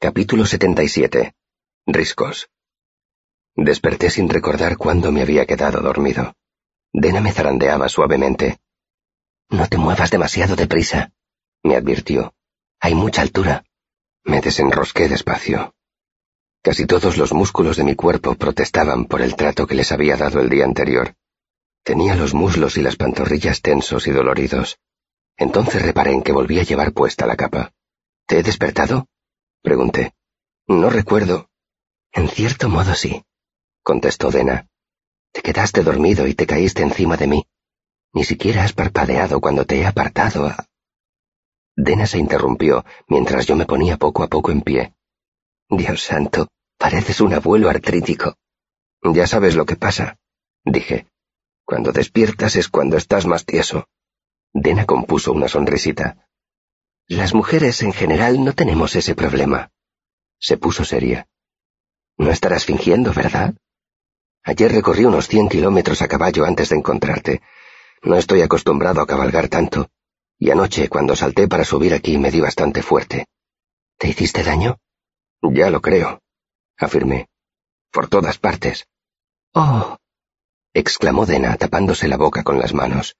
Capítulo 77. Riscos. Desperté sin recordar cuándo me había quedado dormido. Dena me zarandeaba suavemente. No te muevas demasiado deprisa, me advirtió. Hay mucha altura. Me desenrosqué despacio. Casi todos los músculos de mi cuerpo protestaban por el trato que les había dado el día anterior. Tenía los muslos y las pantorrillas tensos y doloridos. Entonces reparé en que volví a llevar puesta la capa. ¿Te he despertado? Pregunté. No recuerdo. En cierto modo sí, contestó Dena. Te quedaste dormido y te caíste encima de mí. Ni siquiera has parpadeado cuando te he apartado a... Dena se interrumpió mientras yo me ponía poco a poco en pie. Dios santo, pareces un abuelo artrítico. Ya sabes lo que pasa, dije. Cuando despiertas es cuando estás más tieso. Dena compuso una sonrisita. Las mujeres en general no tenemos ese problema. Se puso seria. No estarás fingiendo, ¿verdad? Ayer recorrí unos cien kilómetros a caballo antes de encontrarte. No estoy acostumbrado a cabalgar tanto, y anoche, cuando salté para subir aquí, me di bastante fuerte. ¿Te hiciste daño? Ya lo creo, afirmé. Por todas partes. Oh, exclamó Dena tapándose la boca con las manos.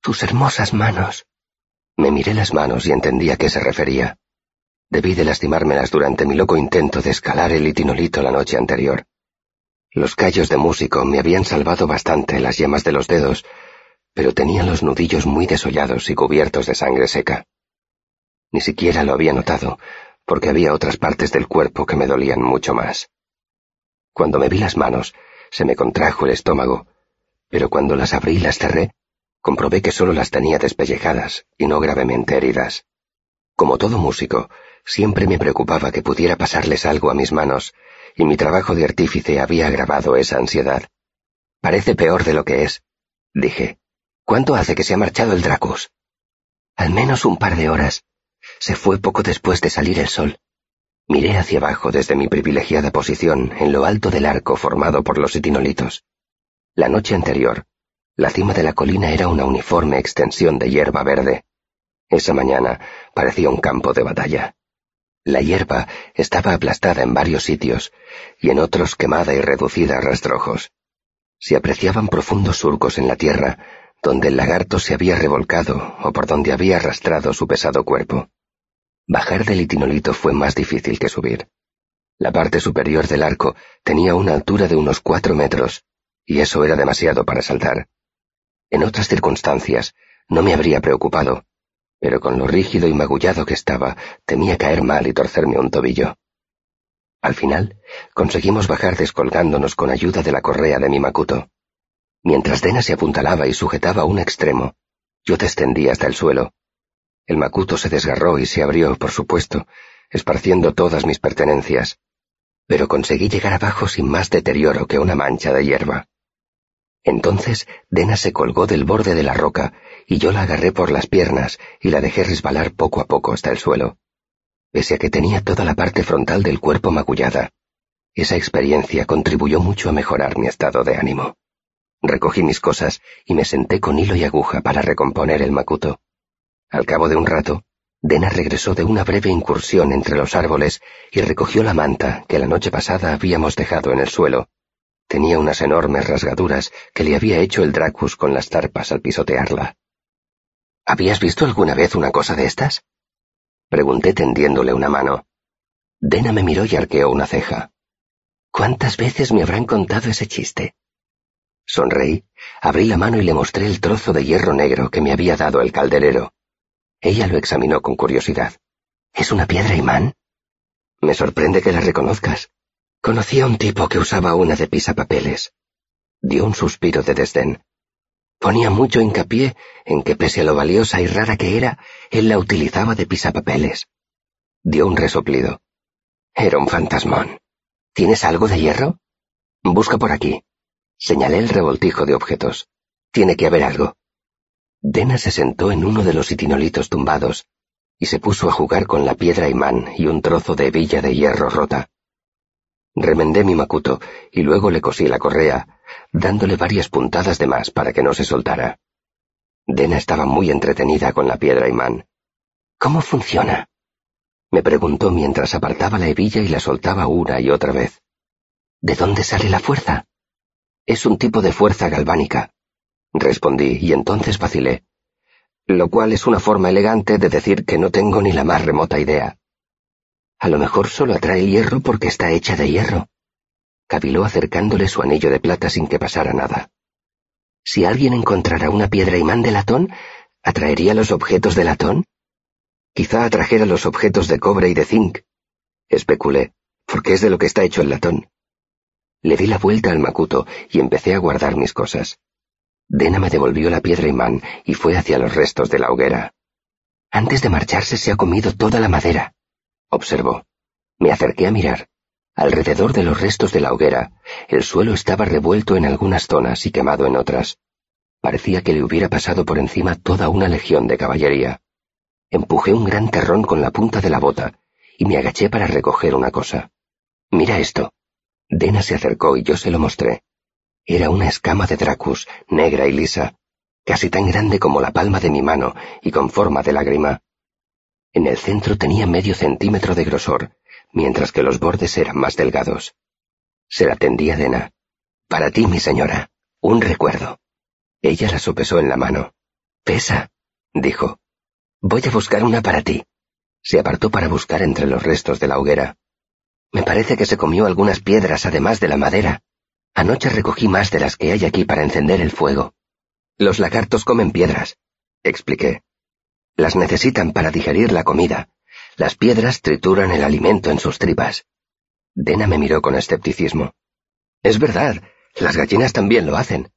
Tus hermosas manos. Me miré las manos y entendí a qué se refería. Debí de lastimármelas durante mi loco intento de escalar el itinolito la noche anterior. Los callos de músico me habían salvado bastante las yemas de los dedos, pero tenía los nudillos muy desollados y cubiertos de sangre seca. Ni siquiera lo había notado, porque había otras partes del cuerpo que me dolían mucho más. Cuando me vi las manos, se me contrajo el estómago, pero cuando las abrí y las cerré, comprobé que solo las tenía despellejadas y no gravemente heridas. Como todo músico, siempre me preocupaba que pudiera pasarles algo a mis manos, y mi trabajo de artífice había agravado esa ansiedad. Parece peor de lo que es, dije. ¿Cuánto hace que se ha marchado el Dracus? Al menos un par de horas. Se fue poco después de salir el sol. Miré hacia abajo desde mi privilegiada posición en lo alto del arco formado por los etinolitos. La noche anterior, la cima de la colina era una uniforme extensión de hierba verde. Esa mañana parecía un campo de batalla. La hierba estaba aplastada en varios sitios y en otros quemada y reducida a rastrojos. Se apreciaban profundos surcos en la tierra donde el lagarto se había revolcado o por donde había arrastrado su pesado cuerpo. Bajar del itinolito fue más difícil que subir. La parte superior del arco tenía una altura de unos cuatro metros, y eso era demasiado para saltar. En otras circunstancias no me habría preocupado, pero con lo rígido y magullado que estaba, temía caer mal y torcerme un tobillo. Al final, conseguimos bajar descolgándonos con ayuda de la correa de mi macuto. Mientras Dena se apuntalaba y sujetaba un extremo, yo descendí hasta el suelo. El macuto se desgarró y se abrió, por supuesto, esparciendo todas mis pertenencias, pero conseguí llegar abajo sin más deterioro que una mancha de hierba. Entonces Dena se colgó del borde de la roca y yo la agarré por las piernas y la dejé resbalar poco a poco hasta el suelo. Pese a que tenía toda la parte frontal del cuerpo magullada, esa experiencia contribuyó mucho a mejorar mi estado de ánimo. Recogí mis cosas y me senté con hilo y aguja para recomponer el macuto. Al cabo de un rato, Dena regresó de una breve incursión entre los árboles y recogió la manta que la noche pasada habíamos dejado en el suelo Tenía unas enormes rasgaduras que le había hecho el Dracus con las tarpas al pisotearla. ¿Habías visto alguna vez una cosa de estas? Pregunté tendiéndole una mano. Dena me miró y arqueó una ceja. ¿Cuántas veces me habrán contado ese chiste? Sonreí, abrí la mano y le mostré el trozo de hierro negro que me había dado el calderero. Ella lo examinó con curiosidad. ¿Es una piedra imán? Me sorprende que la reconozcas. Conocí a un tipo que usaba una de pisapapeles. Dio un suspiro de desdén. Ponía mucho hincapié en que pese a lo valiosa y rara que era, él la utilizaba de pisapapeles. Dio un resoplido. Era un fantasmón. ¿Tienes algo de hierro? Busca por aquí. Señalé el revoltijo de objetos. Tiene que haber algo. Dena se sentó en uno de los itinolitos tumbados y se puso a jugar con la piedra imán y un trozo de hebilla de hierro rota. Remendé mi macuto y luego le cosí la correa, dándole varias puntadas de más para que no se soltara. Dena estaba muy entretenida con la piedra imán. ¿Cómo funciona? Me preguntó mientras apartaba la hebilla y la soltaba una y otra vez. ¿De dónde sale la fuerza? Es un tipo de fuerza galvánica. Respondí y entonces vacilé. Lo cual es una forma elegante de decir que no tengo ni la más remota idea. A lo mejor solo atrae hierro porque está hecha de hierro. Caviló acercándole su anillo de plata sin que pasara nada. Si alguien encontrara una piedra imán de latón, ¿atraería los objetos de latón? Quizá atrajera los objetos de cobre y de zinc. Especulé, porque es de lo que está hecho el latón. Le di la vuelta al macuto y empecé a guardar mis cosas. Dena me devolvió la piedra imán y fue hacia los restos de la hoguera. Antes de marcharse se ha comido toda la madera, observó. Me acerqué a mirar. Alrededor de los restos de la hoguera, el suelo estaba revuelto en algunas zonas y quemado en otras. Parecía que le hubiera pasado por encima toda una legión de caballería. Empujé un gran terrón con la punta de la bota y me agaché para recoger una cosa. Mira esto. Dena se acercó y yo se lo mostré. Era una escama de Dracus, negra y lisa, casi tan grande como la palma de mi mano y con forma de lágrima. En el centro tenía medio centímetro de grosor, mientras que los bordes eran más delgados. Se la tendía Dena. Para ti, mi señora, un recuerdo. Ella la sopesó en la mano. Pesa, dijo. Voy a buscar una para ti. Se apartó para buscar entre los restos de la hoguera. Me parece que se comió algunas piedras además de la madera. Anoche recogí más de las que hay aquí para encender el fuego. Los lagartos comen piedras, expliqué. Las necesitan para digerir la comida. Las piedras trituran el alimento en sus tripas. Dena me miró con escepticismo. Es verdad, las gallinas también lo hacen.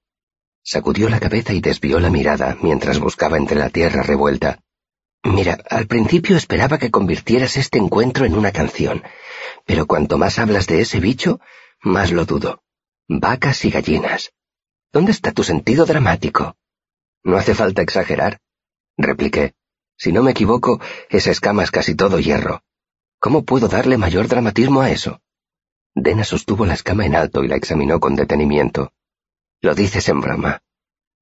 Sacudió la cabeza y desvió la mirada mientras buscaba entre la tierra revuelta. Mira, al principio esperaba que convirtieras este encuentro en una canción, pero cuanto más hablas de ese bicho, más lo dudo. Vacas y gallinas. ¿Dónde está tu sentido dramático? No hace falta exagerar, repliqué. Si no me equivoco, esa escama es casi todo hierro. ¿Cómo puedo darle mayor dramatismo a eso? Dena sostuvo la escama en alto y la examinó con detenimiento. Lo dices en broma.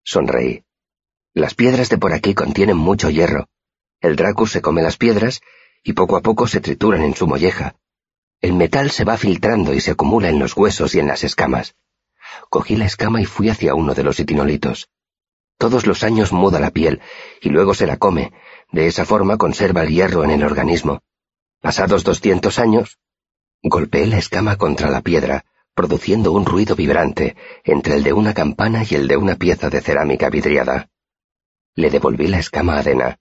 Sonreí. Las piedras de por aquí contienen mucho hierro. El Dracus se come las piedras y poco a poco se trituran en su molleja. El metal se va filtrando y se acumula en los huesos y en las escamas. Cogí la escama y fui hacia uno de los itinolitos. Todos los años muda la piel y luego se la come. De esa forma conserva el hierro en el organismo. Pasados doscientos años, golpeé la escama contra la piedra, produciendo un ruido vibrante entre el de una campana y el de una pieza de cerámica vidriada. Le devolví la escama a Dena.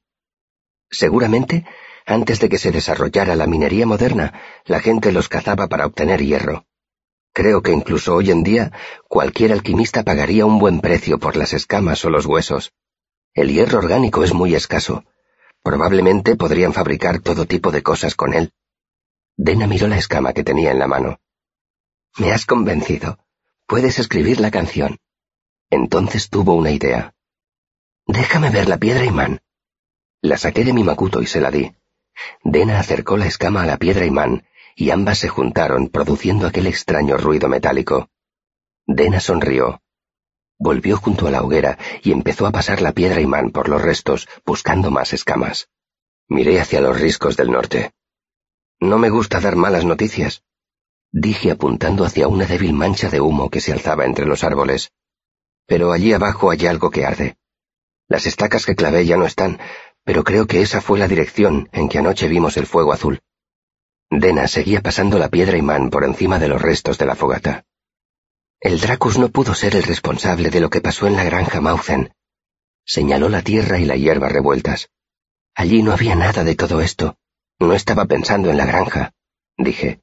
Seguramente antes de que se desarrollara la minería moderna, la gente los cazaba para obtener hierro. Creo que incluso hoy en día cualquier alquimista pagaría un buen precio por las escamas o los huesos. El hierro orgánico es muy escaso. Probablemente podrían fabricar todo tipo de cosas con él. Dena miró la escama que tenía en la mano. Me has convencido. Puedes escribir la canción. Entonces tuvo una idea. Déjame ver la piedra imán. La saqué de mi macuto y se la di. Dena acercó la escama a la piedra imán, y ambas se juntaron, produciendo aquel extraño ruido metálico. Dena sonrió. Volvió junto a la hoguera y empezó a pasar la piedra imán por los restos, buscando más escamas. Miré hacia los riscos del norte. No me gusta dar malas noticias, dije apuntando hacia una débil mancha de humo que se alzaba entre los árboles. Pero allí abajo hay algo que arde. Las estacas que clavé ya no están, pero creo que esa fue la dirección en que anoche vimos el fuego azul. Dena seguía pasando la piedra imán por encima de los restos de la fogata. El Dracus no pudo ser el responsable de lo que pasó en la granja Mauzen. Señaló la tierra y la hierba revueltas. Allí no había nada de todo esto. No estaba pensando en la granja, dije.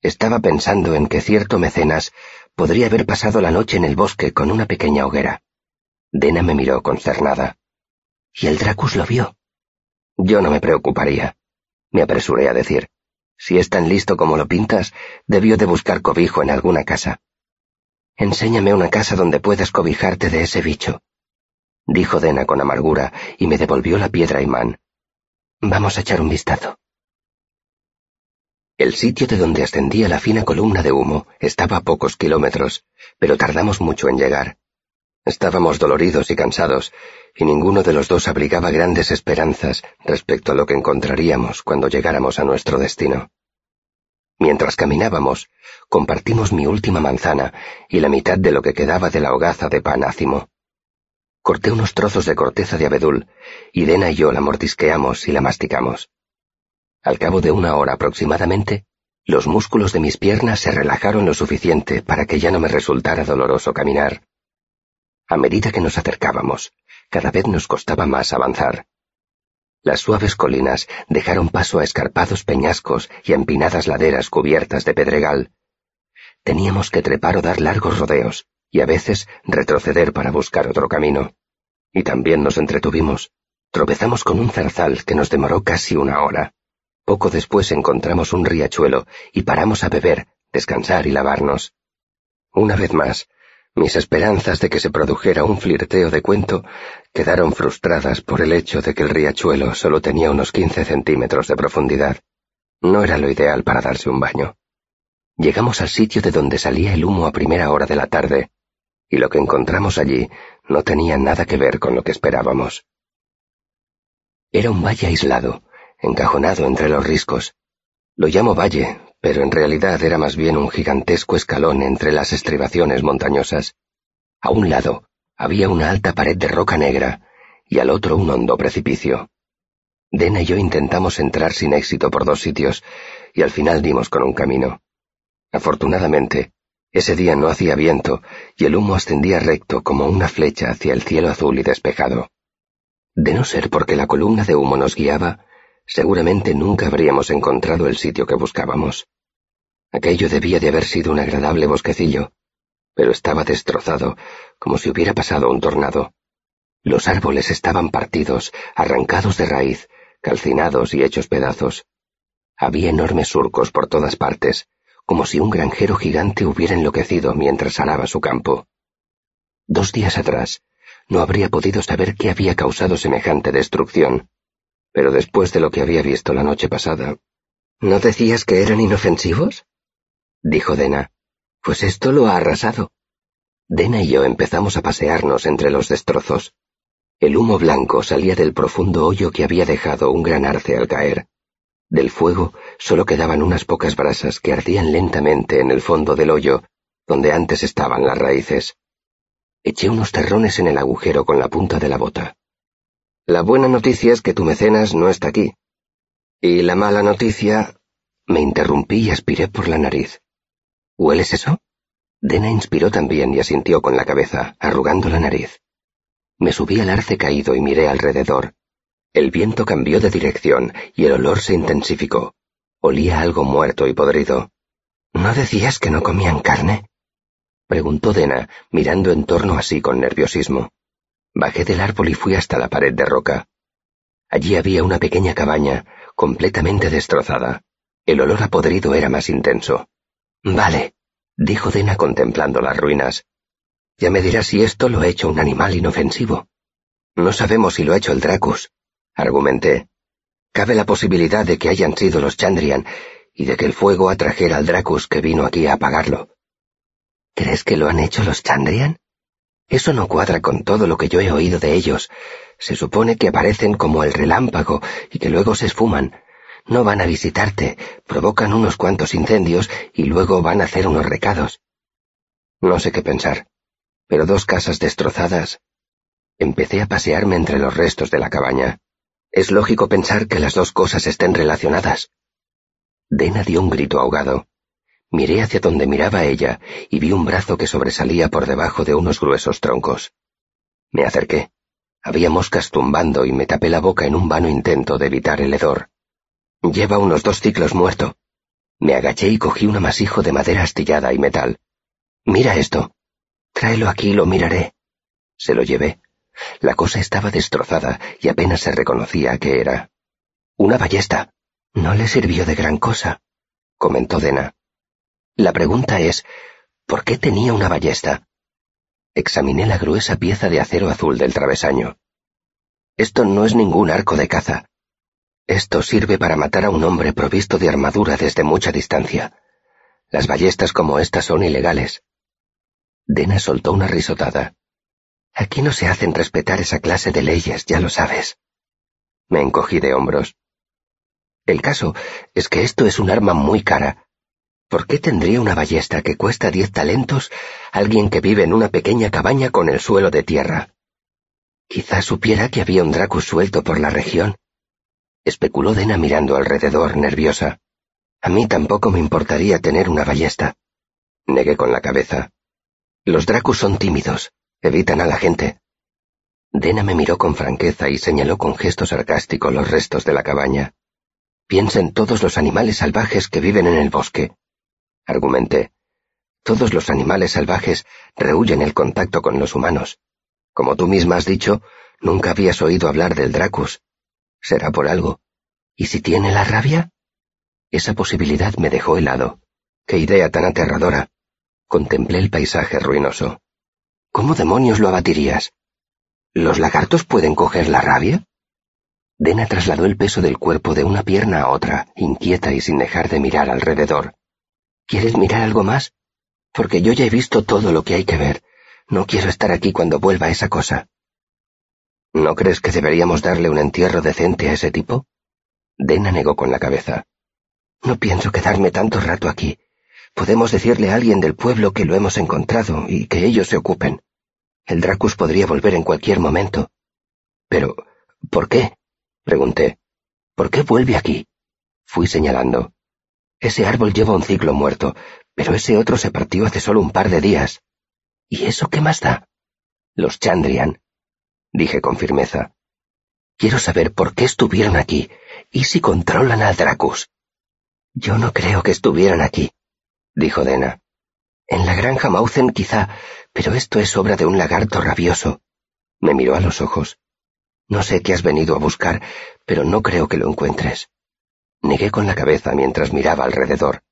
Estaba pensando en que cierto mecenas podría haber pasado la noche en el bosque con una pequeña hoguera. Dena me miró concernada. Y el Dracus lo vio. Yo no me preocuparía, me apresuré a decir. Si es tan listo como lo pintas, debió de buscar cobijo en alguna casa. Enséñame una casa donde puedas cobijarte de ese bicho, dijo Dena con amargura y me devolvió la piedra imán. Vamos a echar un vistazo. El sitio de donde ascendía la fina columna de humo estaba a pocos kilómetros, pero tardamos mucho en llegar. Estábamos doloridos y cansados, y ninguno de los dos abrigaba grandes esperanzas respecto a lo que encontraríamos cuando llegáramos a nuestro destino. Mientras caminábamos, compartimos mi última manzana y la mitad de lo que quedaba de la hogaza de pan ácimo. Corté unos trozos de corteza de abedul, y Dena y yo la mordisqueamos y la masticamos. Al cabo de una hora aproximadamente, los músculos de mis piernas se relajaron lo suficiente para que ya no me resultara doloroso caminar. A medida que nos acercábamos, cada vez nos costaba más avanzar. Las suaves colinas dejaron paso a escarpados peñascos y empinadas laderas cubiertas de pedregal. Teníamos que trepar o dar largos rodeos, y a veces retroceder para buscar otro camino. Y también nos entretuvimos. Tropezamos con un zarzal que nos demoró casi una hora. Poco después encontramos un riachuelo y paramos a beber, descansar y lavarnos. Una vez más, mis esperanzas de que se produjera un flirteo de cuento quedaron frustradas por el hecho de que el riachuelo solo tenía unos quince centímetros de profundidad. No era lo ideal para darse un baño. Llegamos al sitio de donde salía el humo a primera hora de la tarde, y lo que encontramos allí no tenía nada que ver con lo que esperábamos. Era un valle aislado, encajonado entre los riscos. Lo llamo valle pero en realidad era más bien un gigantesco escalón entre las estribaciones montañosas. A un lado había una alta pared de roca negra y al otro un hondo precipicio. Dena y yo intentamos entrar sin éxito por dos sitios y al final dimos con un camino. Afortunadamente, ese día no hacía viento y el humo ascendía recto como una flecha hacia el cielo azul y despejado. De no ser porque la columna de humo nos guiaba, seguramente nunca habríamos encontrado el sitio que buscábamos. Aquello debía de haber sido un agradable bosquecillo, pero estaba destrozado, como si hubiera pasado un tornado. Los árboles estaban partidos, arrancados de raíz, calcinados y hechos pedazos. Había enormes surcos por todas partes, como si un granjero gigante hubiera enloquecido mientras araba su campo. Dos días atrás, no habría podido saber qué había causado semejante destrucción, pero después de lo que había visto la noche pasada... ¿No decías que eran inofensivos? dijo Dena. Pues esto lo ha arrasado. Dena y yo empezamos a pasearnos entre los destrozos. El humo blanco salía del profundo hoyo que había dejado un gran arce al caer. Del fuego solo quedaban unas pocas brasas que ardían lentamente en el fondo del hoyo, donde antes estaban las raíces. Eché unos terrones en el agujero con la punta de la bota. La buena noticia es que tu mecenas no está aquí. Y la mala noticia... Me interrumpí y aspiré por la nariz. ¿Hueles eso? Dena inspiró también y asintió con la cabeza, arrugando la nariz. Me subí al arce caído y miré alrededor. El viento cambió de dirección y el olor se intensificó. Olía algo muerto y podrido. ¿No decías que no comían carne? preguntó Dena, mirando en torno así con nerviosismo. Bajé del árbol y fui hasta la pared de roca. Allí había una pequeña cabaña, completamente destrozada. El olor a podrido era más intenso. Vale, dijo Dena contemplando las ruinas. Ya me dirás si esto lo ha hecho un animal inofensivo. No sabemos si lo ha hecho el Dracus, argumenté. Cabe la posibilidad de que hayan sido los Chandrian y de que el fuego atrajera al Dracus que vino aquí a apagarlo. ¿Crees que lo han hecho los Chandrian? Eso no cuadra con todo lo que yo he oído de ellos. Se supone que aparecen como el relámpago y que luego se esfuman. No van a visitarte, provocan unos cuantos incendios y luego van a hacer unos recados. No sé qué pensar, pero dos casas destrozadas. Empecé a pasearme entre los restos de la cabaña. Es lógico pensar que las dos cosas estén relacionadas. Dena dio un grito ahogado. Miré hacia donde miraba ella y vi un brazo que sobresalía por debajo de unos gruesos troncos. Me acerqué. Había moscas tumbando y me tapé la boca en un vano intento de evitar el hedor. Lleva unos dos ciclos muerto. Me agaché y cogí un amasijo de madera astillada y metal. Mira esto. Tráelo aquí y lo miraré. Se lo llevé. La cosa estaba destrozada y apenas se reconocía qué era. Una ballesta. No le sirvió de gran cosa, comentó Dena. La pregunta es, ¿por qué tenía una ballesta? Examiné la gruesa pieza de acero azul del travesaño. Esto no es ningún arco de caza. Esto sirve para matar a un hombre provisto de armadura desde mucha distancia. Las ballestas como estas son ilegales. Dena soltó una risotada. Aquí no se hacen respetar esa clase de leyes, ya lo sabes. Me encogí de hombros. El caso es que esto es un arma muy cara. ¿Por qué tendría una ballesta que cuesta diez talentos alguien que vive en una pequeña cabaña con el suelo de tierra? Quizás supiera que había un Dracus suelto por la región. Especuló Dena mirando alrededor, nerviosa. A mí tampoco me importaría tener una ballesta. Negué con la cabeza. Los Dracus son tímidos, evitan a la gente. Dena me miró con franqueza y señaló con gesto sarcástico los restos de la cabaña. Piensa en todos los animales salvajes que viven en el bosque. Argumenté. Todos los animales salvajes rehuyen el contacto con los humanos. Como tú misma has dicho, nunca habías oído hablar del Dracus. Será por algo. ¿Y si tiene la rabia? Esa posibilidad me dejó helado. Qué idea tan aterradora. Contemplé el paisaje ruinoso. ¿Cómo demonios lo abatirías? ¿Los lagartos pueden coger la rabia? Dena trasladó el peso del cuerpo de una pierna a otra, inquieta y sin dejar de mirar alrededor. ¿Quieres mirar algo más? Porque yo ya he visto todo lo que hay que ver. No quiero estar aquí cuando vuelva esa cosa. ¿No crees que deberíamos darle un entierro decente a ese tipo? Dena negó con la cabeza. No pienso quedarme tanto rato aquí. Podemos decirle a alguien del pueblo que lo hemos encontrado y que ellos se ocupen. El Dracus podría volver en cualquier momento. Pero, ¿por qué? pregunté. ¿Por qué vuelve aquí? Fui señalando. Ese árbol lleva un ciclo muerto, pero ese otro se partió hace solo un par de días. ¿Y eso qué más da? Los Chandrian, dije con firmeza. Quiero saber por qué estuvieron aquí y si controlan al Dracus. Yo no creo que estuvieran aquí, dijo Dena. En la granja Mauzen quizá, pero esto es obra de un lagarto rabioso. Me miró a los ojos. No sé qué has venido a buscar, pero no creo que lo encuentres. Negué con la cabeza mientras miraba alrededor.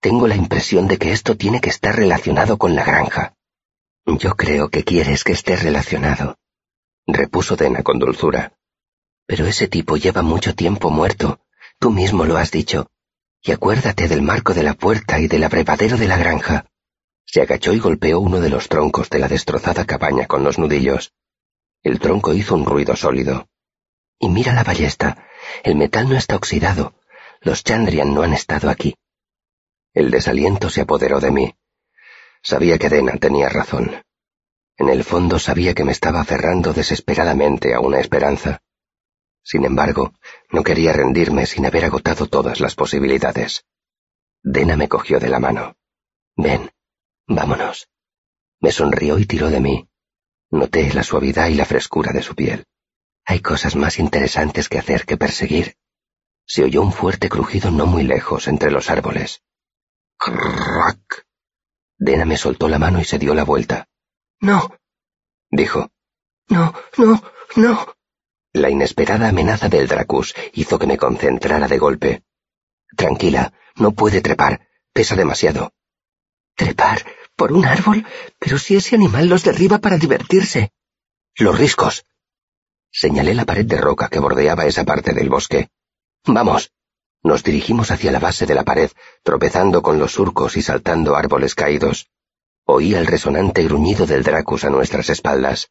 Tengo la impresión de que esto tiene que estar relacionado con la granja. Yo creo que quieres que esté relacionado, repuso Dena con dulzura. Pero ese tipo lleva mucho tiempo muerto. Tú mismo lo has dicho y acuérdate del marco de la puerta y del abrevadero de la granja. Se agachó y golpeó uno de los troncos de la destrozada cabaña con los nudillos. El tronco hizo un ruido sólido. Y mira la ballesta. El metal no está oxidado. Los Chandrian no han estado aquí. El desaliento se apoderó de mí. Sabía que Dena tenía razón. En el fondo sabía que me estaba aferrando desesperadamente a una esperanza. Sin embargo, no quería rendirme sin haber agotado todas las posibilidades. Dena me cogió de la mano. Ven, vámonos. Me sonrió y tiró de mí. Noté la suavidad y la frescura de su piel. Hay cosas más interesantes que hacer que perseguir. Se oyó un fuerte crujido no muy lejos entre los árboles. ¡Crack! Dena me soltó la mano y se dio la vuelta. No, dijo. No, no, no. La inesperada amenaza del Dracus hizo que me concentrara de golpe. Tranquila, no puede trepar, pesa demasiado. ¿Trepar? ¿Por un árbol? Pero si ese animal los derriba para divertirse. Los riscos. Señalé la pared de roca que bordeaba esa parte del bosque. Vamos. Nos dirigimos hacia la base de la pared, tropezando con los surcos y saltando árboles caídos. Oí el resonante gruñido del Dracus a nuestras espaldas.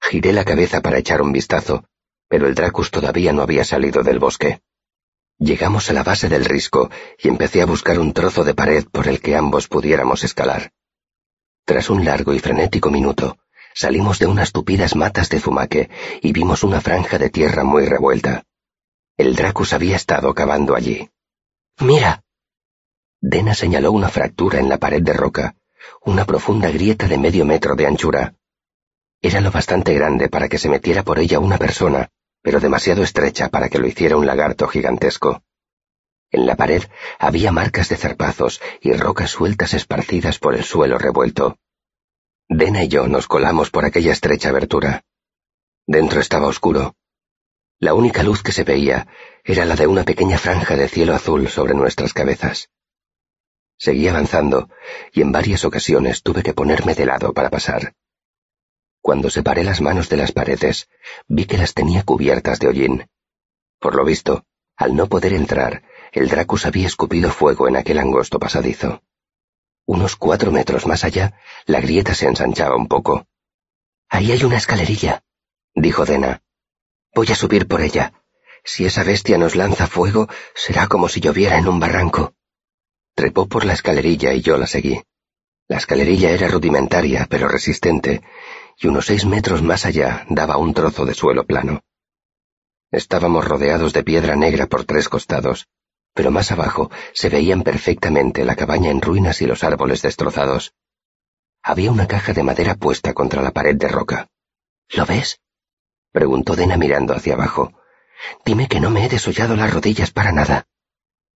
Giré la cabeza para echar un vistazo, pero el Dracus todavía no había salido del bosque. Llegamos a la base del risco y empecé a buscar un trozo de pared por el que ambos pudiéramos escalar. Tras un largo y frenético minuto, salimos de unas tupidas matas de zumaque y vimos una franja de tierra muy revuelta. El Dracus había estado cavando allí. Mira. Dena señaló una fractura en la pared de roca, una profunda grieta de medio metro de anchura. Era lo bastante grande para que se metiera por ella una persona, pero demasiado estrecha para que lo hiciera un lagarto gigantesco. En la pared había marcas de zarpazos y rocas sueltas esparcidas por el suelo revuelto. Dena y yo nos colamos por aquella estrecha abertura. Dentro estaba oscuro. La única luz que se veía era la de una pequeña franja de cielo azul sobre nuestras cabezas. Seguí avanzando y en varias ocasiones tuve que ponerme de lado para pasar. Cuando separé las manos de las paredes, vi que las tenía cubiertas de hollín. Por lo visto, al no poder entrar, el Dracus había escupido fuego en aquel angosto pasadizo. Unos cuatro metros más allá, la grieta se ensanchaba un poco. Ahí hay una escalerilla, dijo Dena. Voy a subir por ella. Si esa bestia nos lanza fuego, será como si lloviera en un barranco. Trepó por la escalerilla y yo la seguí. La escalerilla era rudimentaria, pero resistente, y unos seis metros más allá daba un trozo de suelo plano. Estábamos rodeados de piedra negra por tres costados, pero más abajo se veían perfectamente la cabaña en ruinas y los árboles destrozados. Había una caja de madera puesta contra la pared de roca. ¿Lo ves? preguntó Dena mirando hacia abajo. Dime que no me he desollado las rodillas para nada.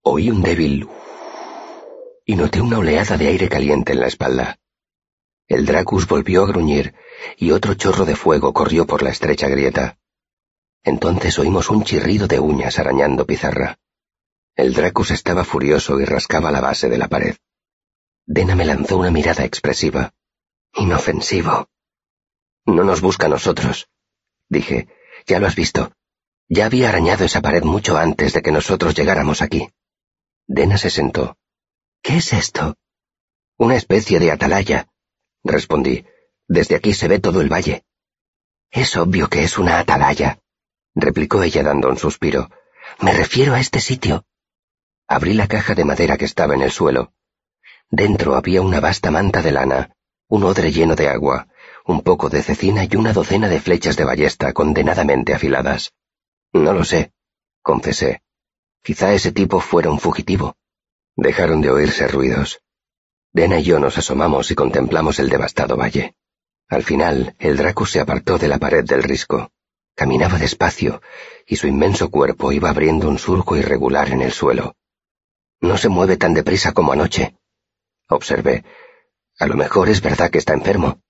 Oí un débil y noté una oleada de aire caliente en la espalda. El Dracus volvió a gruñir y otro chorro de fuego corrió por la estrecha grieta. Entonces oímos un chirrido de uñas arañando pizarra. El Dracus estaba furioso y rascaba la base de la pared. Dena me lanzó una mirada expresiva. Inofensivo. No nos busca a nosotros. Dije, ya lo has visto. Ya había arañado esa pared mucho antes de que nosotros llegáramos aquí. Dena se sentó. ¿Qué es esto? Una especie de atalaya, respondí. Desde aquí se ve todo el valle. Es obvio que es una atalaya, replicó ella dando un suspiro. Me refiero a este sitio. Abrí la caja de madera que estaba en el suelo. Dentro había una vasta manta de lana, un odre lleno de agua, un poco de cecina y una docena de flechas de ballesta condenadamente afiladas. No lo sé, confesé. Quizá ese tipo fuera un fugitivo. Dejaron de oírse ruidos. Dena y yo nos asomamos y contemplamos el devastado valle. Al final, el Draco se apartó de la pared del risco. Caminaba despacio, y su inmenso cuerpo iba abriendo un surco irregular en el suelo. No se mueve tan deprisa como anoche. Observé. A lo mejor es verdad que está enfermo.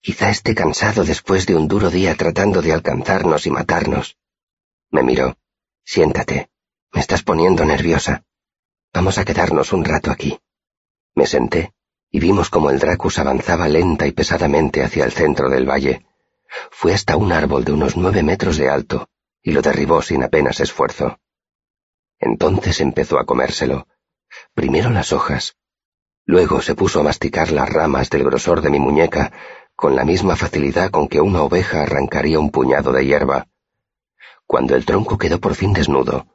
Quizá esté cansado después de un duro día tratando de alcanzarnos y matarnos. Me miró. Siéntate. Me estás poniendo nerviosa. Vamos a quedarnos un rato aquí. Me senté, y vimos como el Dracus avanzaba lenta y pesadamente hacia el centro del valle. Fue hasta un árbol de unos nueve metros de alto, y lo derribó sin apenas esfuerzo. Entonces empezó a comérselo. Primero las hojas. Luego se puso a masticar las ramas del grosor de mi muñeca con la misma facilidad con que una oveja arrancaría un puñado de hierba. Cuando el tronco quedó por fin desnudo,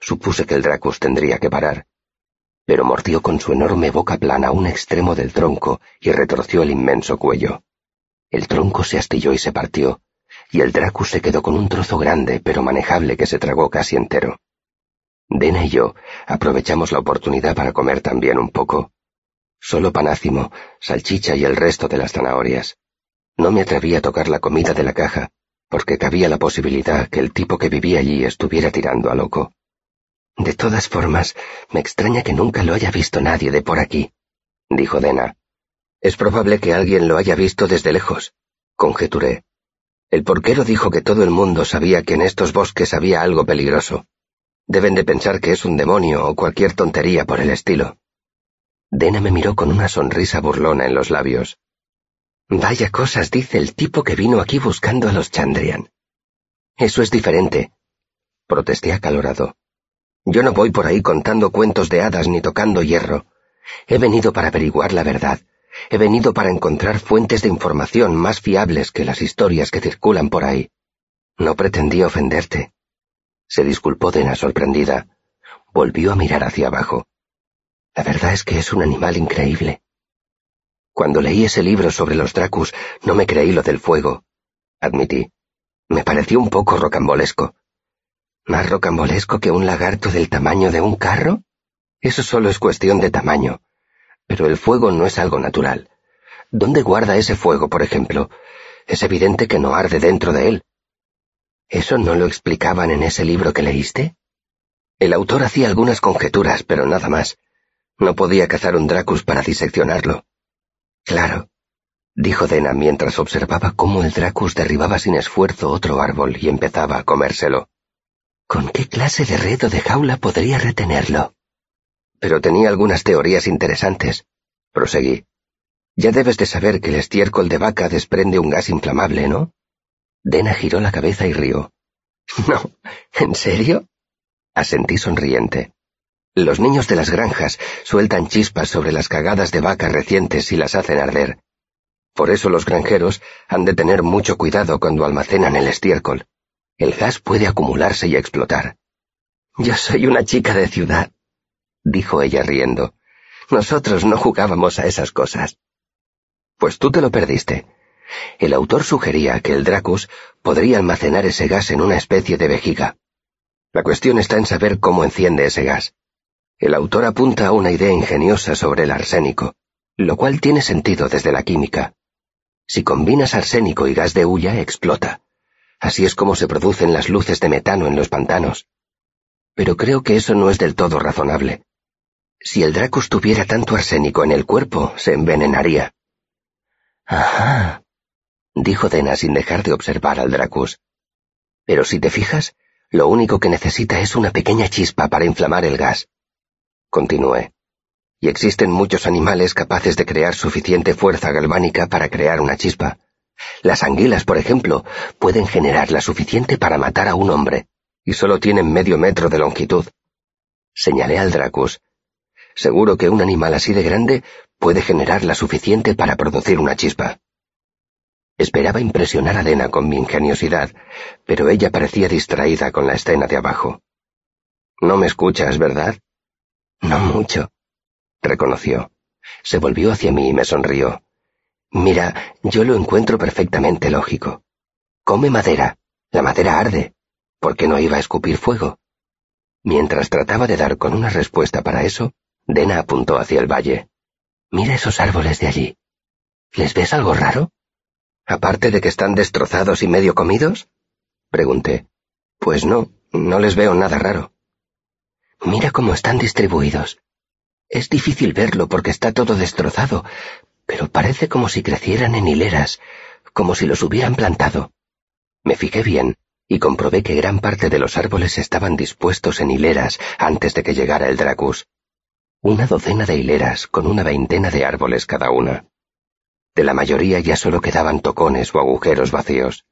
supuse que el Dracus tendría que parar. Pero mordió con su enorme boca plana un extremo del tronco y retorció el inmenso cuello. El tronco se astilló y se partió, y el Dracus se quedó con un trozo grande pero manejable que se tragó casi entero. Dena y yo aprovechamos la oportunidad para comer también un poco. Solo panácimo, salchicha y el resto de las zanahorias. No me atreví a tocar la comida de la caja, porque cabía la posibilidad que el tipo que vivía allí estuviera tirando a loco. De todas formas, me extraña que nunca lo haya visto nadie de por aquí, dijo Dena. Es probable que alguien lo haya visto desde lejos, conjeturé. El porquero dijo que todo el mundo sabía que en estos bosques había algo peligroso. Deben de pensar que es un demonio o cualquier tontería por el estilo. Dena me miró con una sonrisa burlona en los labios. Vaya cosas dice el tipo que vino aquí buscando a los Chandrian. Eso es diferente. Protesté acalorado. Yo no voy por ahí contando cuentos de hadas ni tocando hierro. He venido para averiguar la verdad. He venido para encontrar fuentes de información más fiables que las historias que circulan por ahí. No pretendí ofenderte. Se disculpó Dena sorprendida. Volvió a mirar hacia abajo. La verdad es que es un animal increíble. Cuando leí ese libro sobre los Dracus, no me creí lo del fuego, admití. Me pareció un poco rocambolesco. ¿Más rocambolesco que un lagarto del tamaño de un carro? Eso solo es cuestión de tamaño. Pero el fuego no es algo natural. ¿Dónde guarda ese fuego, por ejemplo? Es evidente que no arde dentro de él. ¿Eso no lo explicaban en ese libro que leíste? El autor hacía algunas conjeturas, pero nada más. No podía cazar un Dracus para diseccionarlo. Claro, dijo Dena mientras observaba cómo el Dracus derribaba sin esfuerzo otro árbol y empezaba a comérselo. ¿Con qué clase de redo de jaula podría retenerlo? Pero tenía algunas teorías interesantes, proseguí. Ya debes de saber que el estiércol de vaca desprende un gas inflamable, ¿no? Dena giró la cabeza y rió. No, ¿en serio? Asentí sonriente. Los niños de las granjas sueltan chispas sobre las cagadas de vaca recientes y las hacen arder. Por eso los granjeros han de tener mucho cuidado cuando almacenan el estiércol. El gas puede acumularse y explotar. Yo soy una chica de ciudad, dijo ella riendo. Nosotros no jugábamos a esas cosas. Pues tú te lo perdiste. El autor sugería que el Dracus podría almacenar ese gas en una especie de vejiga. La cuestión está en saber cómo enciende ese gas. El autor apunta a una idea ingeniosa sobre el arsénico, lo cual tiene sentido desde la química. Si combinas arsénico y gas de hulla, explota. Así es como se producen las luces de metano en los pantanos. Pero creo que eso no es del todo razonable. Si el Dracus tuviera tanto arsénico en el cuerpo, se envenenaría. Ajá, dijo Dena sin dejar de observar al Dracus. Pero si te fijas, lo único que necesita es una pequeña chispa para inflamar el gas. Continué. Y existen muchos animales capaces de crear suficiente fuerza galvánica para crear una chispa. Las anguilas, por ejemplo, pueden generar la suficiente para matar a un hombre, y solo tienen medio metro de longitud. Señalé al Dracus. Seguro que un animal así de grande puede generar la suficiente para producir una chispa. Esperaba impresionar a Dena con mi ingeniosidad, pero ella parecía distraída con la escena de abajo. No me escuchas, ¿verdad? No mucho, reconoció. Se volvió hacia mí y me sonrió. Mira, yo lo encuentro perfectamente lógico. Come madera. La madera arde. ¿Por qué no iba a escupir fuego? Mientras trataba de dar con una respuesta para eso, Dena apuntó hacia el valle. Mira esos árboles de allí. ¿Les ves algo raro? Aparte de que están destrozados y medio comidos? Pregunté. Pues no, no les veo nada raro. Mira cómo están distribuidos. Es difícil verlo porque está todo destrozado, pero parece como si crecieran en hileras, como si los hubieran plantado. Me fijé bien y comprobé que gran parte de los árboles estaban dispuestos en hileras antes de que llegara el Dracus. Una docena de hileras con una veintena de árboles cada una. De la mayoría ya solo quedaban tocones o agujeros vacíos.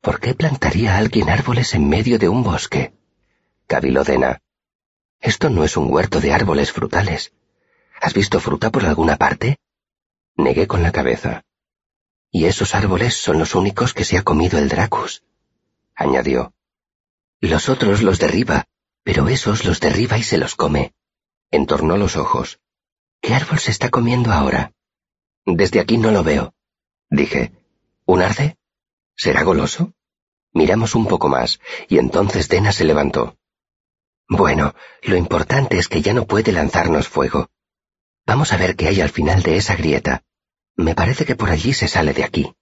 ¿Por qué plantaría alguien árboles en medio de un bosque? caviló Dena. Esto no es un huerto de árboles frutales. ¿Has visto fruta por alguna parte? Negué con la cabeza. Y esos árboles son los únicos que se ha comido el Dracus, añadió. Los otros los derriba, pero esos los derriba y se los come. Entornó los ojos. ¿Qué árbol se está comiendo ahora? Desde aquí no lo veo. Dije. ¿Un arce? ¿Será goloso? Miramos un poco más, y entonces Dena se levantó. Bueno, lo importante es que ya no puede lanzarnos fuego. Vamos a ver qué hay al final de esa grieta. Me parece que por allí se sale de aquí.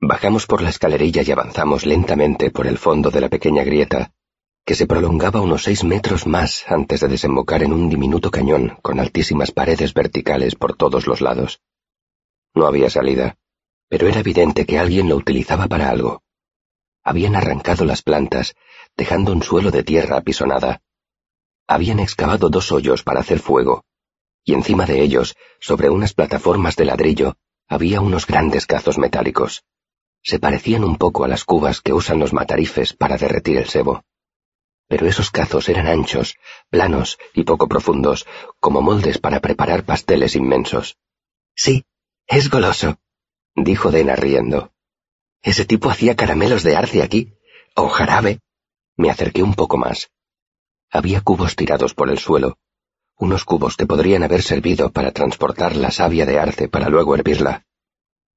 Bajamos por la escalerilla y avanzamos lentamente por el fondo de la pequeña grieta, que se prolongaba unos seis metros más antes de desembocar en un diminuto cañón con altísimas paredes verticales por todos los lados. No había salida, pero era evidente que alguien lo utilizaba para algo. Habían arrancado las plantas, dejando un suelo de tierra apisonada. Habían excavado dos hoyos para hacer fuego, y encima de ellos, sobre unas plataformas de ladrillo, había unos grandes cazos metálicos. Se parecían un poco a las cubas que usan los matarifes para derretir el sebo. Pero esos cazos eran anchos, planos y poco profundos, como moldes para preparar pasteles inmensos. Sí, es goloso, dijo Dena riendo. Ese tipo hacía caramelos de arce aquí, o jarabe. Me acerqué un poco más. Había cubos tirados por el suelo, unos cubos que podrían haber servido para transportar la savia de arce para luego hervirla.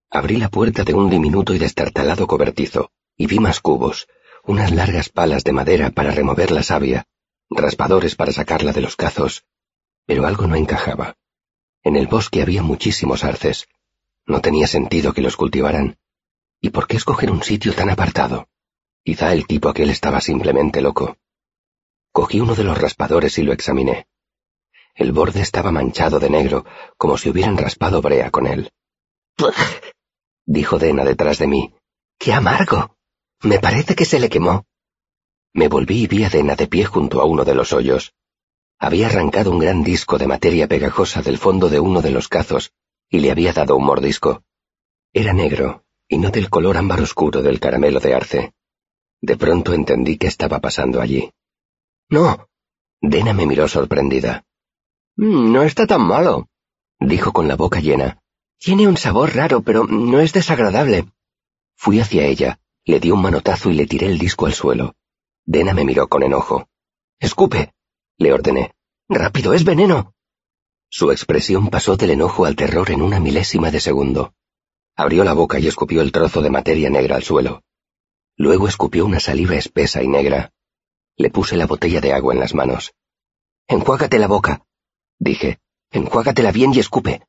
Abrí la puerta de un diminuto y destartalado cobertizo, y vi más cubos, unas largas palas de madera para remover la savia, raspadores para sacarla de los cazos, pero algo no encajaba. En el bosque había muchísimos arces, no tenía sentido que los cultivaran. ¿Y por qué escoger un sitio tan apartado? Quizá el tipo aquel estaba simplemente loco. Cogí uno de los raspadores y lo examiné. El borde estaba manchado de negro, como si hubieran raspado brea con él. dijo Dena detrás de mí. ¡Qué amargo! Me parece que se le quemó. Me volví y vi a Dena de pie junto a uno de los hoyos. Había arrancado un gran disco de materia pegajosa del fondo de uno de los cazos y le había dado un mordisco. Era negro, y no del color ámbar oscuro del caramelo de arce. De pronto entendí qué estaba pasando allí. No. Dena me miró sorprendida. Mm, no está tan malo, dijo con la boca llena, Tiene un sabor raro, pero no es desagradable. Fui hacia ella, le di un manotazo y le tiré el disco al suelo. Dena me miró con enojo. Escupe, le ordené. Rápido, es veneno. Su expresión pasó del enojo al terror en una milésima de segundo. Abrió la boca y escupió el trozo de materia negra al suelo. Luego escupió una saliva espesa y negra. Le puse la botella de agua en las manos. Enjuágate la boca, dije. Enjuágatela bien y escupe.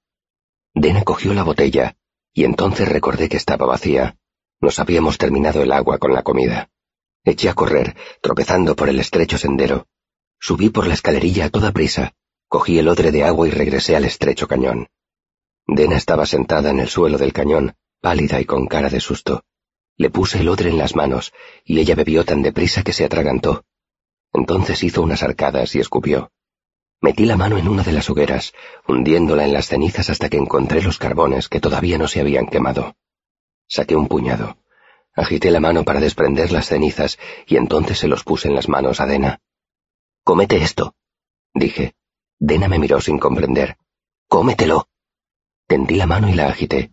Dena cogió la botella, y entonces recordé que estaba vacía. Nos habíamos terminado el agua con la comida. Eché a correr, tropezando por el estrecho sendero. Subí por la escalerilla a toda prisa, cogí el odre de agua y regresé al estrecho cañón. Dena estaba sentada en el suelo del cañón, pálida y con cara de susto. Le puse el odre en las manos, y ella bebió tan deprisa que se atragantó. Entonces hizo unas arcadas y escupió. Metí la mano en una de las hogueras, hundiéndola en las cenizas hasta que encontré los carbones que todavía no se habían quemado. Saqué un puñado. Agité la mano para desprender las cenizas y entonces se los puse en las manos a Dena. Cómete esto, dije. Dena me miró sin comprender. Cómetelo. Tendí la mano y la agité.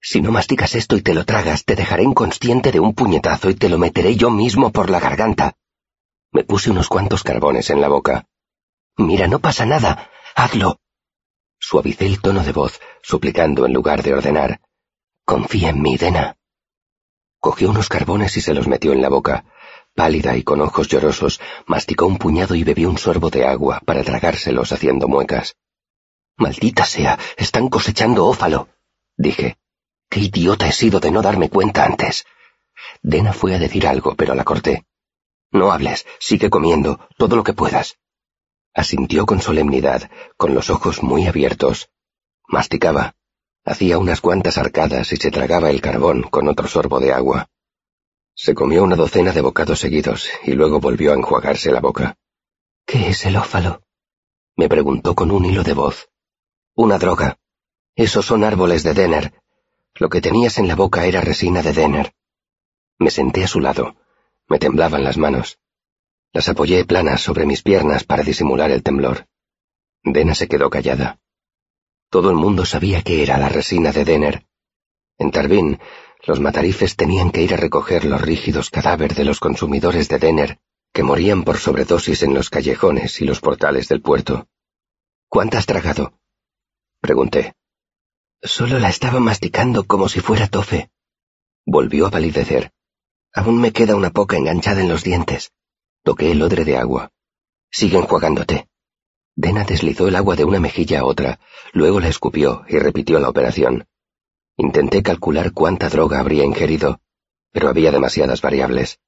Si no masticas esto y te lo tragas, te dejaré inconsciente de un puñetazo y te lo meteré yo mismo por la garganta. Me puse unos cuantos carbones en la boca. Mira, no pasa nada. Hazlo. Suavicé el tono de voz, suplicando en lugar de ordenar. Confía en mí, Dena. Cogió unos carbones y se los metió en la boca. Pálida y con ojos llorosos, masticó un puñado y bebió un sorbo de agua para tragárselos haciendo muecas. Maldita sea, están cosechando ófalo, dije. Qué idiota he sido de no darme cuenta antes. Dena fue a decir algo, pero la corté. No hables, sigue comiendo, todo lo que puedas. Asintió con solemnidad, con los ojos muy abiertos. Masticaba. Hacía unas cuantas arcadas y se tragaba el carbón con otro sorbo de agua. Se comió una docena de bocados seguidos y luego volvió a enjuagarse la boca. ¿Qué es el ófalo? me preguntó con un hilo de voz. Una droga. Esos son árboles de Denner. Lo que tenías en la boca era resina de Denner. Me senté a su lado. Me temblaban las manos. Las apoyé planas sobre mis piernas para disimular el temblor. Dena se quedó callada. Todo el mundo sabía que era la resina de Denner. En Tarbín, los matarifes tenían que ir a recoger los rígidos cadáveres de los consumidores de Denner, que morían por sobredosis en los callejones y los portales del puerto. ¿Cuántas has tragado? Pregunté. Solo la estaba masticando como si fuera tofe. Volvió a palidecer. Aún me queda una poca enganchada en los dientes. Toqué el odre de agua. Sigue enjuagándote. Dena deslizó el agua de una mejilla a otra, luego la escupió y repitió la operación. Intenté calcular cuánta droga habría ingerido, pero había demasiadas variables.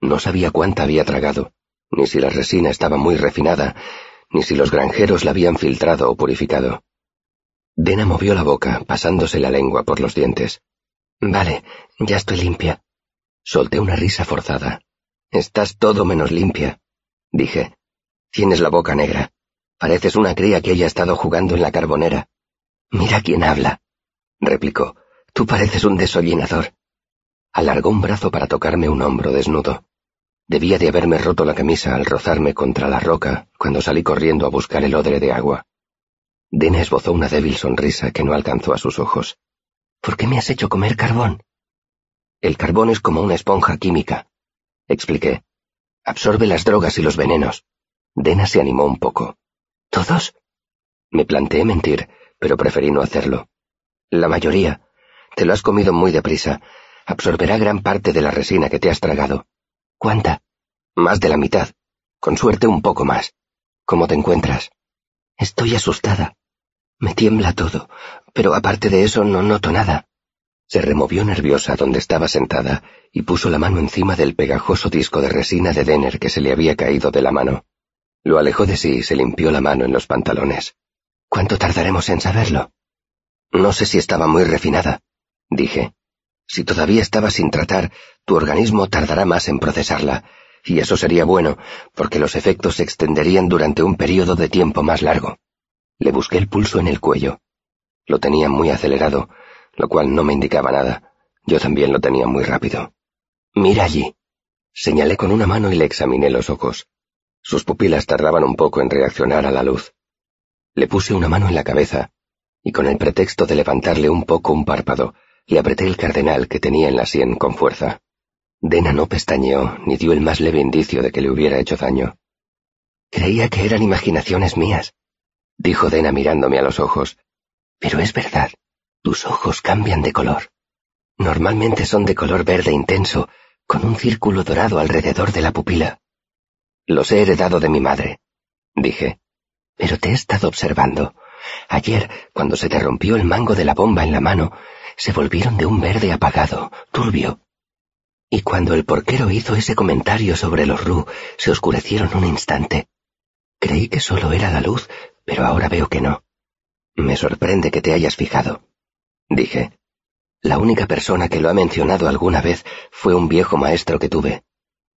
No sabía cuánta había tragado, ni si la resina estaba muy refinada, ni si los granjeros la habían filtrado o purificado. Dena movió la boca, pasándose la lengua por los dientes. Vale, ya estoy limpia. Solté una risa forzada. Estás todo menos limpia, dije. Tienes la boca negra. Pareces una cría que haya estado jugando en la carbonera. Mira quién habla, replicó. Tú pareces un desollinador. Alargó un brazo para tocarme un hombro desnudo. Debía de haberme roto la camisa al rozarme contra la roca cuando salí corriendo a buscar el odre de agua. Dena esbozó una débil sonrisa que no alcanzó a sus ojos. ¿Por qué me has hecho comer carbón? El carbón es como una esponja química expliqué. Absorbe las drogas y los venenos. Dena se animó un poco. ¿Todos? Me planteé mentir, pero preferí no hacerlo. La mayoría. Te lo has comido muy deprisa. Absorberá gran parte de la resina que te has tragado. ¿Cuánta? Más de la mitad. Con suerte un poco más. ¿Cómo te encuentras? Estoy asustada. Me tiembla todo, pero aparte de eso no noto nada. Se removió nerviosa donde estaba sentada y puso la mano encima del pegajoso disco de resina de Denner que se le había caído de la mano. Lo alejó de sí y se limpió la mano en los pantalones. ¿Cuánto tardaremos en saberlo? No sé si estaba muy refinada, dije. Si todavía estaba sin tratar, tu organismo tardará más en procesarla, y eso sería bueno, porque los efectos se extenderían durante un periodo de tiempo más largo. Le busqué el pulso en el cuello. Lo tenía muy acelerado, lo cual no me indicaba nada. Yo también lo tenía muy rápido. Mira allí. Señalé con una mano y le examiné los ojos. Sus pupilas tardaban un poco en reaccionar a la luz. Le puse una mano en la cabeza. Y con el pretexto de levantarle un poco un párpado, le apreté el cardenal que tenía en la sien con fuerza. Dena no pestañeó ni dio el más leve indicio de que le hubiera hecho daño. Creía que eran imaginaciones mías, dijo Dena mirándome a los ojos. Pero es verdad, tus ojos cambian de color. Normalmente son de color verde intenso, con un círculo dorado alrededor de la pupila. Los he heredado de mi madre, dije. Pero te he estado observando. Ayer, cuando se te rompió el mango de la bomba en la mano, se volvieron de un verde apagado, turbio. Y cuando el porquero hizo ese comentario sobre los Ru, se oscurecieron un instante. Creí que solo era la luz, pero ahora veo que no. Me sorprende que te hayas fijado, dije. La única persona que lo ha mencionado alguna vez fue un viejo maestro que tuve.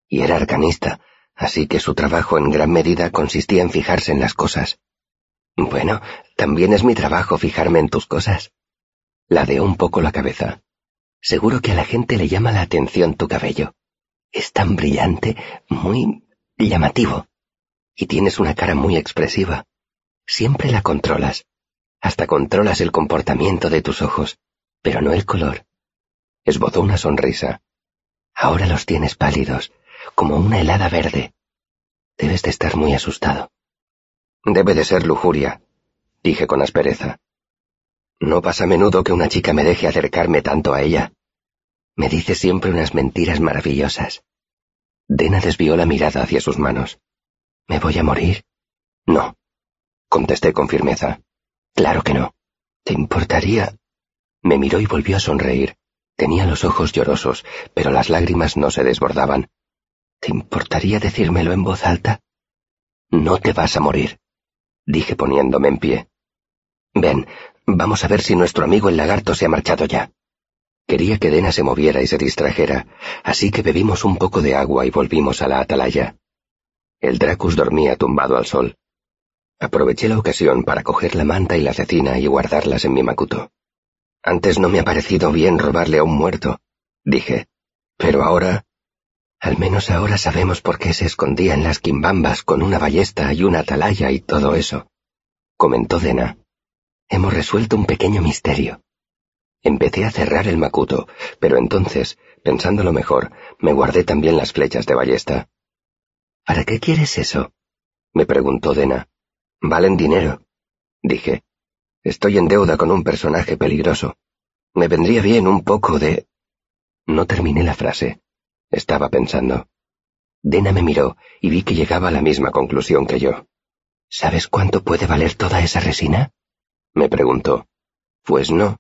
Y era arcanista, así que su trabajo en gran medida consistía en fijarse en las cosas. Bueno, también es mi trabajo fijarme en tus cosas. Ladeó un poco la cabeza. Seguro que a la gente le llama la atención tu cabello. Es tan brillante, muy llamativo. Y tienes una cara muy expresiva. Siempre la controlas. Hasta controlas el comportamiento de tus ojos pero no el color. Esbozó una sonrisa. Ahora los tienes pálidos, como una helada verde. Debes de estar muy asustado. Debe de ser lujuria, dije con aspereza. No pasa a menudo que una chica me deje acercarme tanto a ella. Me dice siempre unas mentiras maravillosas. Dena desvió la mirada hacia sus manos. ¿Me voy a morir? No, contesté con firmeza. Claro que no. ¿Te importaría? Me miró y volvió a sonreír. Tenía los ojos llorosos, pero las lágrimas no se desbordaban. ¿Te importaría decírmelo en voz alta? No te vas a morir, dije poniéndome en pie. Ven, vamos a ver si nuestro amigo el lagarto se ha marchado ya. Quería que Dena se moviera y se distrajera, así que bebimos un poco de agua y volvimos a la atalaya. El Dracus dormía tumbado al sol. Aproveché la ocasión para coger la manta y la cecina y guardarlas en mi macuto. Antes no me ha parecido bien robarle a un muerto, dije. Pero ahora... Al menos ahora sabemos por qué se escondía en las quimbambas con una ballesta y una atalaya y todo eso, comentó Dena. Hemos resuelto un pequeño misterio. Empecé a cerrar el macuto, pero entonces, pensándolo mejor, me guardé también las flechas de ballesta. ¿Para qué quieres eso? me preguntó Dena. Valen dinero, dije. Estoy en deuda con un personaje peligroso. Me vendría bien un poco de... No terminé la frase. Estaba pensando. Dena me miró y vi que llegaba a la misma conclusión que yo. ¿Sabes cuánto puede valer toda esa resina? Me preguntó. Pues no.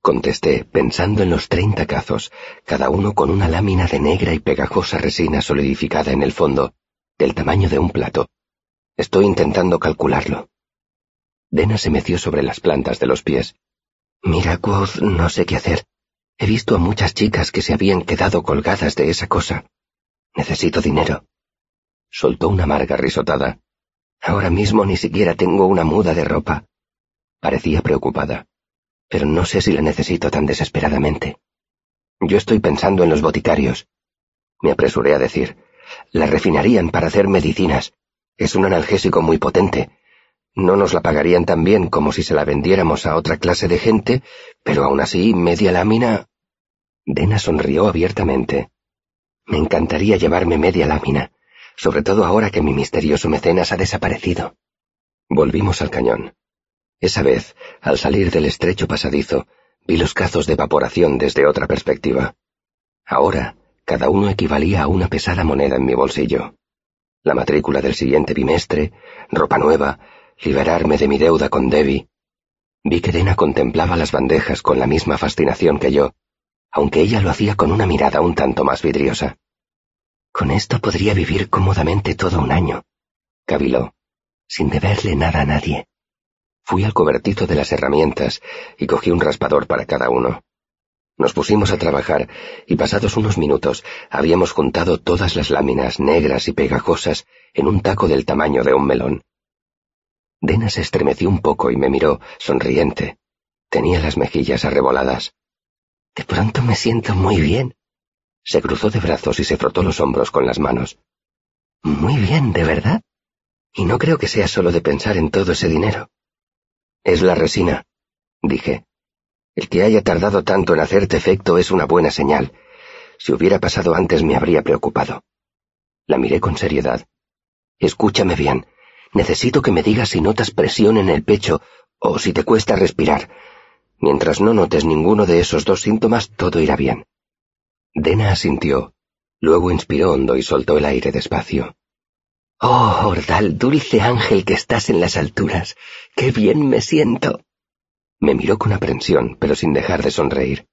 Contesté, pensando en los treinta cazos, cada uno con una lámina de negra y pegajosa resina solidificada en el fondo, del tamaño de un plato. Estoy intentando calcularlo. Dena se meció sobre las plantas de los pies. Mira, Quoth, no sé qué hacer. He visto a muchas chicas que se habían quedado colgadas de esa cosa. Necesito dinero. Soltó una amarga risotada. Ahora mismo ni siquiera tengo una muda de ropa. Parecía preocupada. Pero no sé si la necesito tan desesperadamente. Yo estoy pensando en los boticarios. Me apresuré a decir. La refinarían para hacer medicinas. Es un analgésico muy potente no nos la pagarían tan bien como si se la vendiéramos a otra clase de gente, pero aún así, media lámina. Dena sonrió abiertamente. Me encantaría llevarme media lámina, sobre todo ahora que mi misterioso mecenas ha desaparecido. Volvimos al cañón. Esa vez, al salir del estrecho pasadizo, vi los cazos de evaporación desde otra perspectiva. Ahora, cada uno equivalía a una pesada moneda en mi bolsillo. La matrícula del siguiente bimestre, ropa nueva, liberarme de mi deuda con Debbie. Vi que Dena contemplaba las bandejas con la misma fascinación que yo, aunque ella lo hacía con una mirada un tanto más vidriosa. Con esto podría vivir cómodamente todo un año, caviló, sin deberle nada a nadie. Fui al cobertizo de las herramientas y cogí un raspador para cada uno. Nos pusimos a trabajar y pasados unos minutos habíamos juntado todas las láminas negras y pegajosas en un taco del tamaño de un melón. Dena se estremeció un poco y me miró, sonriente. Tenía las mejillas arreboladas. De pronto me siento muy bien. Se cruzó de brazos y se frotó los hombros con las manos. Muy bien, ¿de verdad? Y no creo que sea solo de pensar en todo ese dinero. Es la resina, dije. El que haya tardado tanto en hacerte efecto es una buena señal. Si hubiera pasado antes me habría preocupado. La miré con seriedad. Escúchame bien. Necesito que me digas si notas presión en el pecho o si te cuesta respirar. Mientras no notes ninguno de esos dos síntomas, todo irá bien. Dena asintió. Luego inspiró hondo y soltó el aire despacio. Oh, Ordal, dulce ángel que estás en las alturas. ¡Qué bien me siento! Me miró con aprensión, pero sin dejar de sonreír.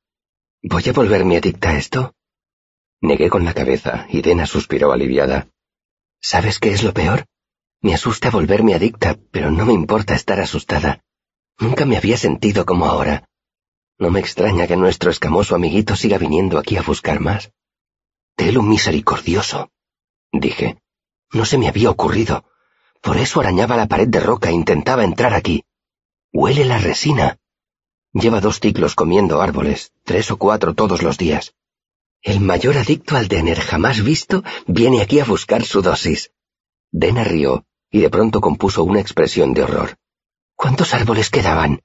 ¿Voy a volverme adicta a esto? Negué con la cabeza y Dena suspiró aliviada. ¿Sabes qué es lo peor? Me asusta volverme adicta, pero no me importa estar asustada. Nunca me había sentido como ahora. No me extraña que nuestro escamoso amiguito siga viniendo aquí a buscar más. Telo misericordioso, dije. No se me había ocurrido. Por eso arañaba la pared de roca e intentaba entrar aquí. Huele la resina. Lleva dos ciclos comiendo árboles, tres o cuatro todos los días. El mayor adicto al Denner jamás visto viene aquí a buscar su dosis. Denner rió y de pronto compuso una expresión de horror. ¿Cuántos árboles quedaban?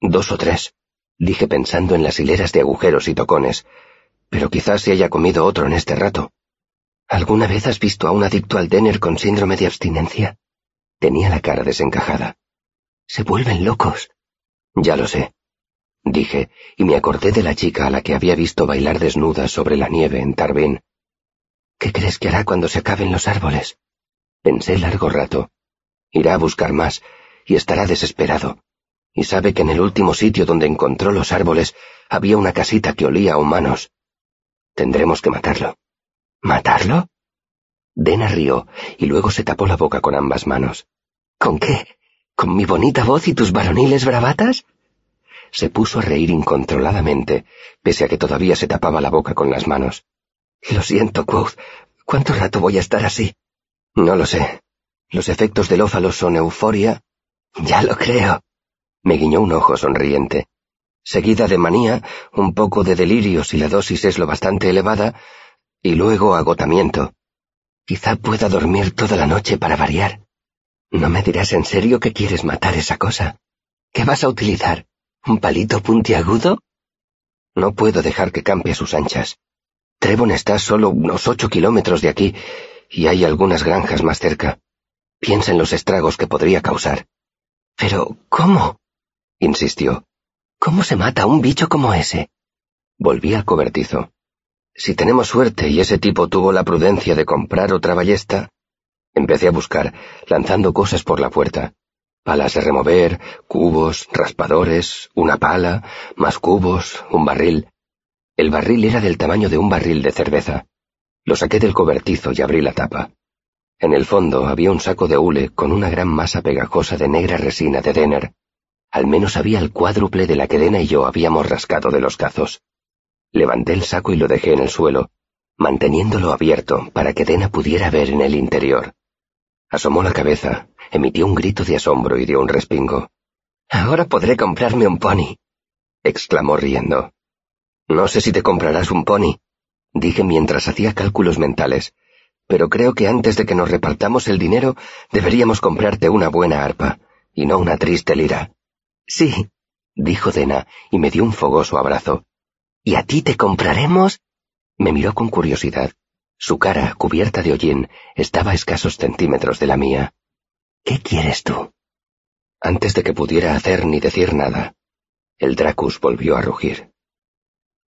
Dos o tres, dije pensando en las hileras de agujeros y tocones, pero quizás se haya comido otro en este rato. ¿Alguna vez has visto a un adicto al Denner con síndrome de abstinencia? Tenía la cara desencajada. Se vuelven locos. Ya lo sé, dije, y me acordé de la chica a la que había visto bailar desnuda sobre la nieve en Tarbín. ¿Qué crees que hará cuando se acaben los árboles? Pensé largo rato. Irá a buscar más, y estará desesperado. Y sabe que en el último sitio donde encontró los árboles había una casita que olía a humanos. Tendremos que matarlo. ¿Matarlo? Dena rió y luego se tapó la boca con ambas manos. ¿Con qué? ¿Con mi bonita voz y tus varoniles bravatas? Se puso a reír incontroladamente, pese a que todavía se tapaba la boca con las manos. Lo siento, Quoth. ¿Cuánto rato voy a estar así? No lo sé. Los efectos del ófalo son euforia. Ya lo creo. Me guiñó un ojo sonriente. Seguida de manía, un poco de delirio si la dosis es lo bastante elevada, y luego agotamiento. Quizá pueda dormir toda la noche para variar. ¿No me dirás en serio que quieres matar esa cosa? ¿Qué vas a utilizar? ¿Un palito puntiagudo? No puedo dejar que campe a sus anchas. Trevon está solo unos ocho kilómetros de aquí y hay algunas granjas más cerca. Piensa en los estragos que podría causar. Pero, ¿cómo? insistió. ¿Cómo se mata un bicho como ese? Volví al cobertizo. Si tenemos suerte y ese tipo tuvo la prudencia de comprar otra ballesta, empecé a buscar, lanzando cosas por la puerta. Palas de remover, cubos, raspadores, una pala, más cubos, un barril. El barril era del tamaño de un barril de cerveza. Lo saqué del cobertizo y abrí la tapa. En el fondo había un saco de hule con una gran masa pegajosa de negra resina de Denner. Al menos había el cuádruple de la que Dena y yo habíamos rascado de los cazos. Levanté el saco y lo dejé en el suelo, manteniéndolo abierto para que Dena pudiera ver en el interior. Asomó la cabeza, emitió un grito de asombro y dio un respingo. Ahora podré comprarme un pony, exclamó riendo. No sé si te comprarás un pony, dije mientras hacía cálculos mentales, pero creo que antes de que nos repartamos el dinero deberíamos comprarte una buena arpa, y no una triste lira. Sí, dijo Dena, y me dio un fogoso abrazo. ¿Y a ti te compraremos? Me miró con curiosidad. Su cara, cubierta de hollín, estaba a escasos centímetros de la mía. ¿Qué quieres tú? Antes de que pudiera hacer ni decir nada, el Dracus volvió a rugir.